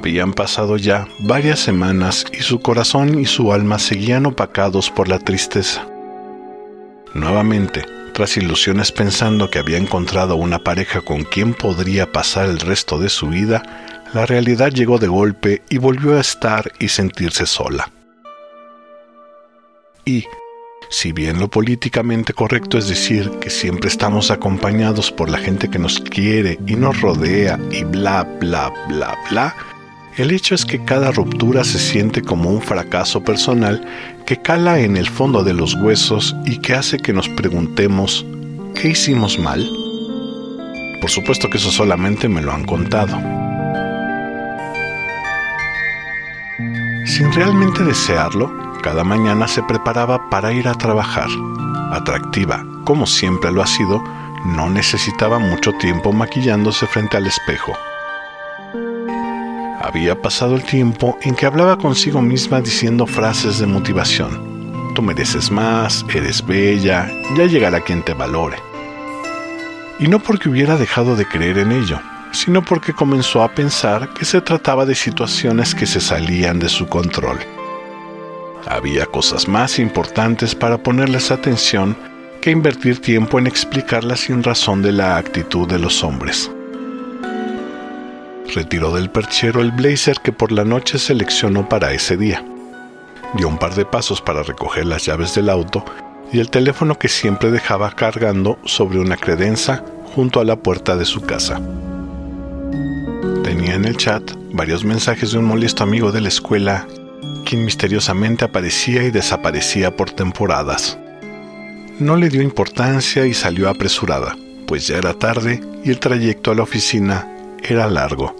Habían pasado ya varias semanas y su corazón y su alma seguían opacados por la tristeza. Nuevamente, tras ilusiones pensando que había encontrado una pareja con quien podría pasar el resto de su vida, la realidad llegó de golpe y volvió a estar y sentirse sola. Y, si bien lo políticamente correcto es decir que siempre estamos acompañados por la gente que nos quiere y nos rodea y bla, bla, bla, bla, el hecho es que cada ruptura se siente como un fracaso personal que cala en el fondo de los huesos y que hace que nos preguntemos, ¿qué hicimos mal? Por supuesto que eso solamente me lo han contado. Sin realmente desearlo, cada mañana se preparaba para ir a trabajar. Atractiva, como siempre lo ha sido, no necesitaba mucho tiempo maquillándose frente al espejo. Había pasado el tiempo en que hablaba consigo misma diciendo frases de motivación. Tú mereces más, eres bella, ya llegará quien te valore. Y no porque hubiera dejado de creer en ello, sino porque comenzó a pensar que se trataba de situaciones que se salían de su control. Había cosas más importantes para ponerles atención que invertir tiempo en explicar la sin razón de la actitud de los hombres. Retiró del perchero el blazer que por la noche seleccionó para ese día. Dio un par de pasos para recoger las llaves del auto y el teléfono que siempre dejaba cargando sobre una credenza junto a la puerta de su casa. Tenía en el chat varios mensajes de un molesto amigo de la escuela, quien misteriosamente aparecía y desaparecía por temporadas. No le dio importancia y salió apresurada, pues ya era tarde y el trayecto a la oficina era largo.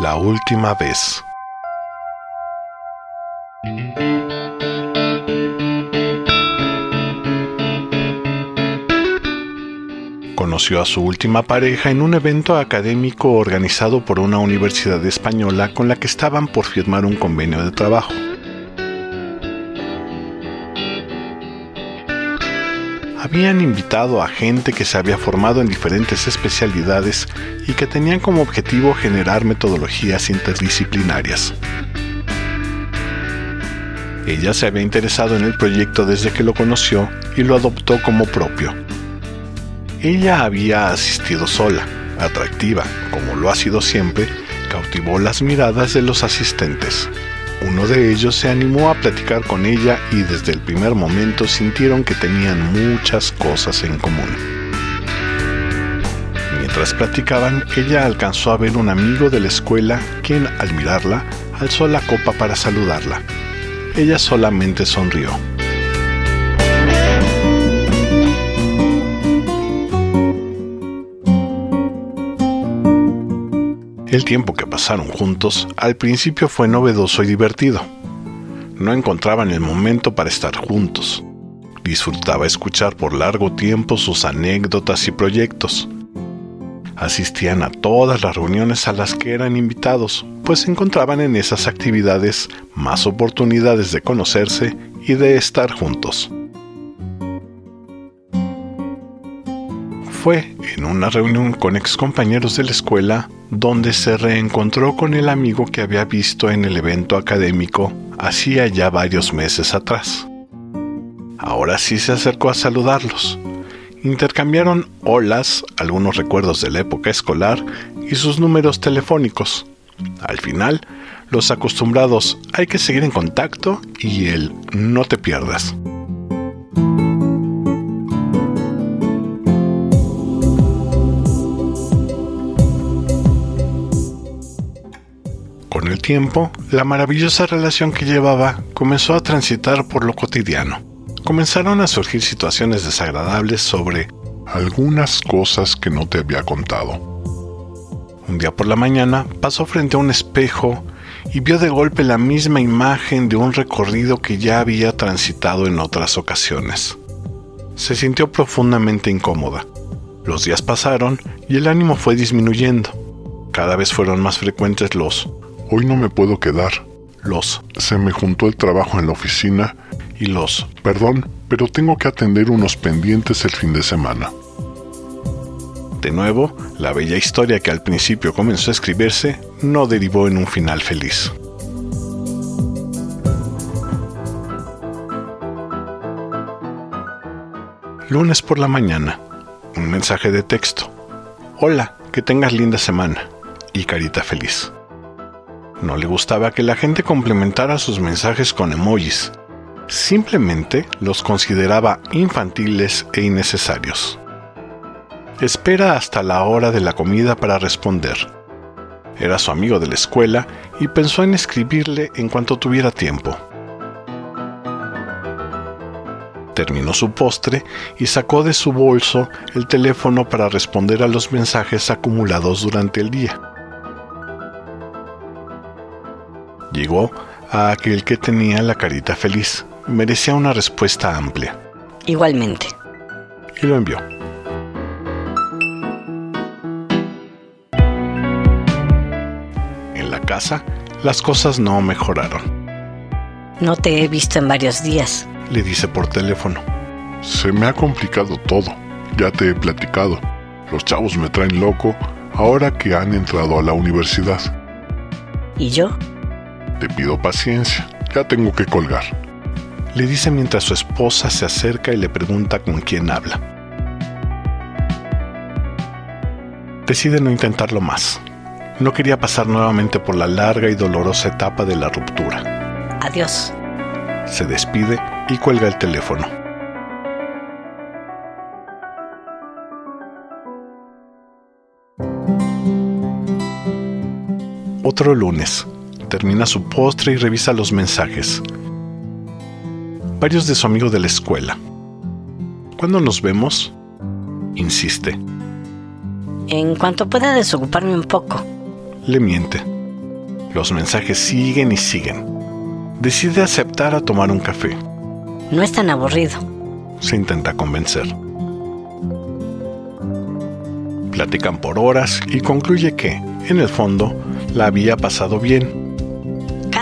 La última vez. Conoció a su última pareja en un evento académico organizado por una universidad española con la que estaban por firmar un convenio de trabajo. Habían invitado a gente que se había formado en diferentes especialidades y que tenían como objetivo generar metodologías interdisciplinarias. Ella se había interesado en el proyecto desde que lo conoció y lo adoptó como propio. Ella había asistido sola, atractiva, como lo ha sido siempre, cautivó las miradas de los asistentes. Uno de ellos se animó a platicar con ella y desde el primer momento sintieron que tenían muchas cosas en común. Mientras platicaban, ella alcanzó a ver un amigo de la escuela quien, al mirarla, alzó la copa para saludarla. Ella solamente sonrió. El tiempo que pasaron juntos al principio fue novedoso y divertido. No encontraban el momento para estar juntos. Disfrutaba escuchar por largo tiempo sus anécdotas y proyectos. Asistían a todas las reuniones a las que eran invitados, pues encontraban en esas actividades más oportunidades de conocerse y de estar juntos. Fue en una reunión con excompañeros de la escuela donde se reencontró con el amigo que había visto en el evento académico hacía ya varios meses atrás. Ahora sí se acercó a saludarlos. Intercambiaron olas, algunos recuerdos de la época escolar y sus números telefónicos. Al final, los acostumbrados hay que seguir en contacto y el no te pierdas. Tiempo, la maravillosa relación que llevaba comenzó a transitar por lo cotidiano. Comenzaron a surgir situaciones desagradables sobre algunas cosas que no te había contado. Un día por la mañana pasó frente a un espejo y vio de golpe la misma imagen de un recorrido que ya había transitado en otras ocasiones. Se sintió profundamente incómoda. Los días pasaron y el ánimo fue disminuyendo. Cada vez fueron más frecuentes los hoy no me puedo quedar, los se me juntó el trabajo en la oficina y los perdón, pero tengo que atender unos pendientes el fin de semana. De nuevo, la bella historia que al principio comenzó a escribirse no derivó en un final feliz. Lunes por la mañana. Un mensaje de texto. Hola, que tengas linda semana. Y carita feliz. No le gustaba que la gente complementara sus mensajes con emojis. Simplemente los consideraba infantiles e innecesarios. Espera hasta la hora de la comida para responder. Era su amigo de la escuela y pensó en escribirle en cuanto tuviera tiempo. Terminó su postre y sacó de su bolso el teléfono para responder a los mensajes acumulados durante el día. Llegó a aquel que tenía la carita feliz. Merecía una respuesta amplia. Igualmente. Y lo envió. En la casa, las cosas no mejoraron. No te he visto en varios días. Le dice por teléfono. Se me ha complicado todo. Ya te he platicado. Los chavos me traen loco ahora que han entrado a la universidad. ¿Y yo? Te pido paciencia. Ya tengo que colgar. Le dice mientras su esposa se acerca y le pregunta con quién habla. Decide no intentarlo más. No quería pasar nuevamente por la larga y dolorosa etapa de la ruptura. Adiós. Se despide y cuelga el teléfono. Otro lunes. Termina su postre y revisa los mensajes. Varios de su amigo de la escuela. ¿Cuándo nos vemos? Insiste. En cuanto pueda desocuparme un poco. Le miente. Los mensajes siguen y siguen. Decide aceptar a tomar un café. No es tan aburrido. Se intenta convencer. Platican por horas y concluye que, en el fondo, la había pasado bien.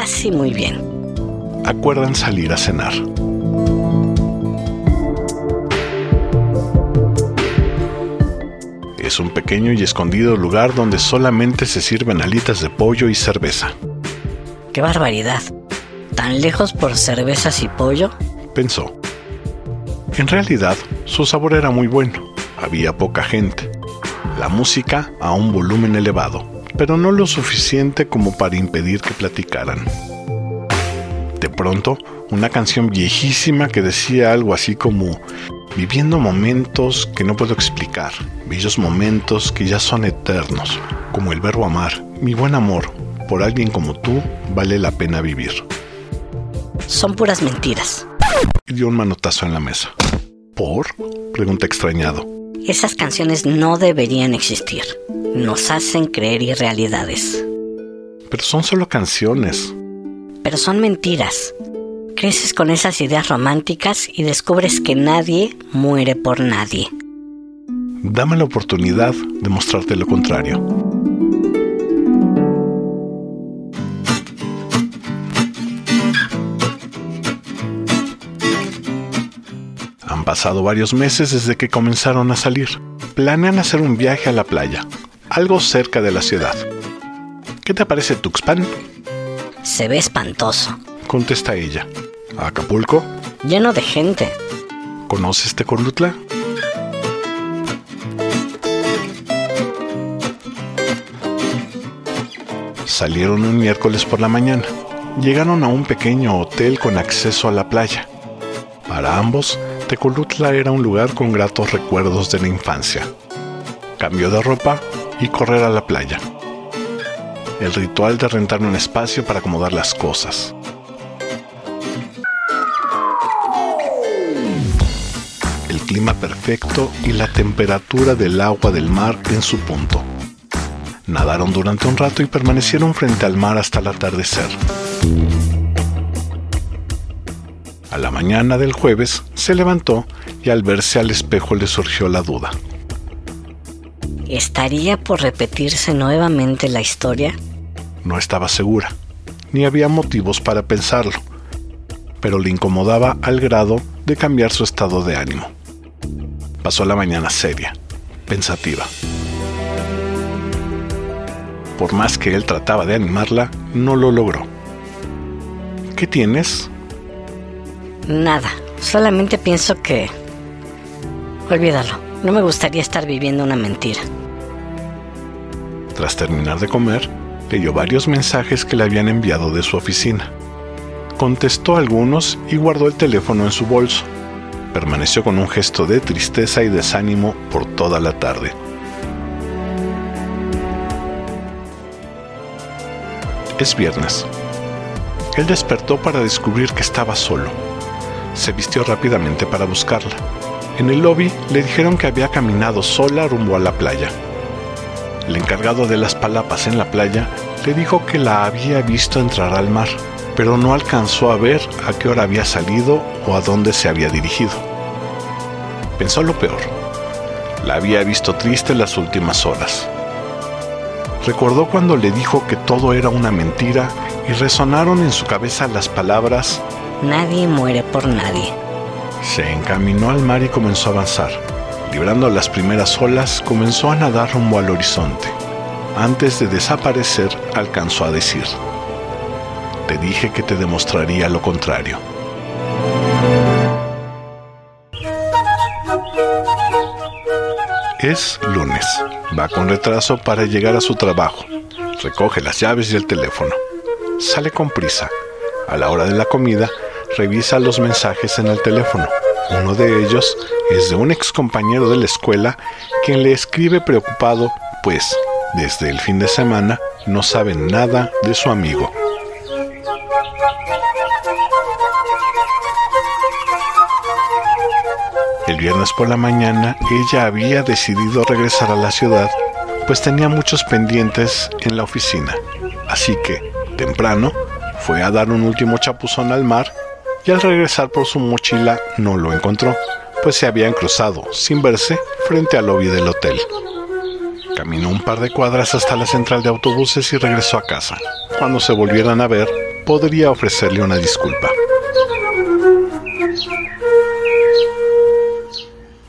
Casi muy bien. Acuerdan salir a cenar. Es un pequeño y escondido lugar donde solamente se sirven alitas de pollo y cerveza. ¡Qué barbaridad! ¿Tan lejos por cervezas y pollo? Pensó. En realidad, su sabor era muy bueno. Había poca gente. La música a un volumen elevado, pero no lo suficiente como para impedir que platicaran. De pronto, una canción viejísima que decía algo así como viviendo momentos que no puedo explicar, bellos momentos que ya son eternos, como el verbo amar, mi buen amor, por alguien como tú vale la pena vivir. Son puras mentiras. Y dio un manotazo en la mesa. ¿Por? pregunta extrañado. Esas canciones no deberían existir. Nos hacen creer irrealidades. Pero son solo canciones. Pero son mentiras. Creces con esas ideas románticas y descubres que nadie muere por nadie. Dame la oportunidad de mostrarte lo contrario. Pasado varios meses desde que comenzaron a salir. Planean hacer un viaje a la playa, algo cerca de la ciudad. ¿Qué te parece Tuxpan? Se ve espantoso. Contesta ella. ¿A Acapulco? Lleno de gente. ¿Conoces Tecolutla? Salieron un miércoles por la mañana. Llegaron a un pequeño hotel con acceso a la playa. Para ambos, Tecolutla era un lugar con gratos recuerdos de la infancia. Cambio de ropa y correr a la playa. el ritual de rentar un espacio para acomodar las cosas. El clima perfecto y la temperatura del agua del mar en su punto. Nadaron durante un rato y permanecieron frente al mar hasta el atardecer. A la mañana del jueves se levantó y al verse al espejo le surgió la duda. ¿Estaría por repetirse nuevamente la historia? No estaba segura, ni había motivos para pensarlo, pero le incomodaba al grado de cambiar su estado de ánimo. Pasó la mañana seria, pensativa. Por más que él trataba de animarla, no lo logró. ¿Qué tienes? Nada, solamente pienso que... Olvídalo, no me gustaría estar viviendo una mentira. Tras terminar de comer, leyó varios mensajes que le habían enviado de su oficina. Contestó algunos y guardó el teléfono en su bolso. Permaneció con un gesto de tristeza y desánimo por toda la tarde. Es viernes. Él despertó para descubrir que estaba solo se vistió rápidamente para buscarla. En el lobby le dijeron que había caminado sola rumbo a la playa. El encargado de las palapas en la playa le dijo que la había visto entrar al mar, pero no alcanzó a ver a qué hora había salido o a dónde se había dirigido. Pensó lo peor. La había visto triste las últimas horas. Recordó cuando le dijo que todo era una mentira y resonaron en su cabeza las palabras Nadie muere por nadie. Se encaminó al mar y comenzó a avanzar. Librando las primeras olas, comenzó a nadar rumbo al horizonte. Antes de desaparecer, alcanzó a decir, Te dije que te demostraría lo contrario. Es lunes. Va con retraso para llegar a su trabajo. Recoge las llaves y el teléfono. Sale con prisa. A la hora de la comida, revisa los mensajes en el teléfono. Uno de ellos es de un ex compañero de la escuela quien le escribe preocupado, pues desde el fin de semana no sabe nada de su amigo. El viernes por la mañana ella había decidido regresar a la ciudad, pues tenía muchos pendientes en la oficina. Así que, temprano, fue a dar un último chapuzón al mar y al regresar por su mochila no lo encontró, pues se habían cruzado, sin verse, frente al lobby del hotel. Caminó un par de cuadras hasta la central de autobuses y regresó a casa. Cuando se volvieran a ver, podría ofrecerle una disculpa.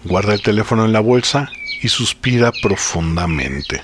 Guarda el teléfono en la bolsa y suspira profundamente.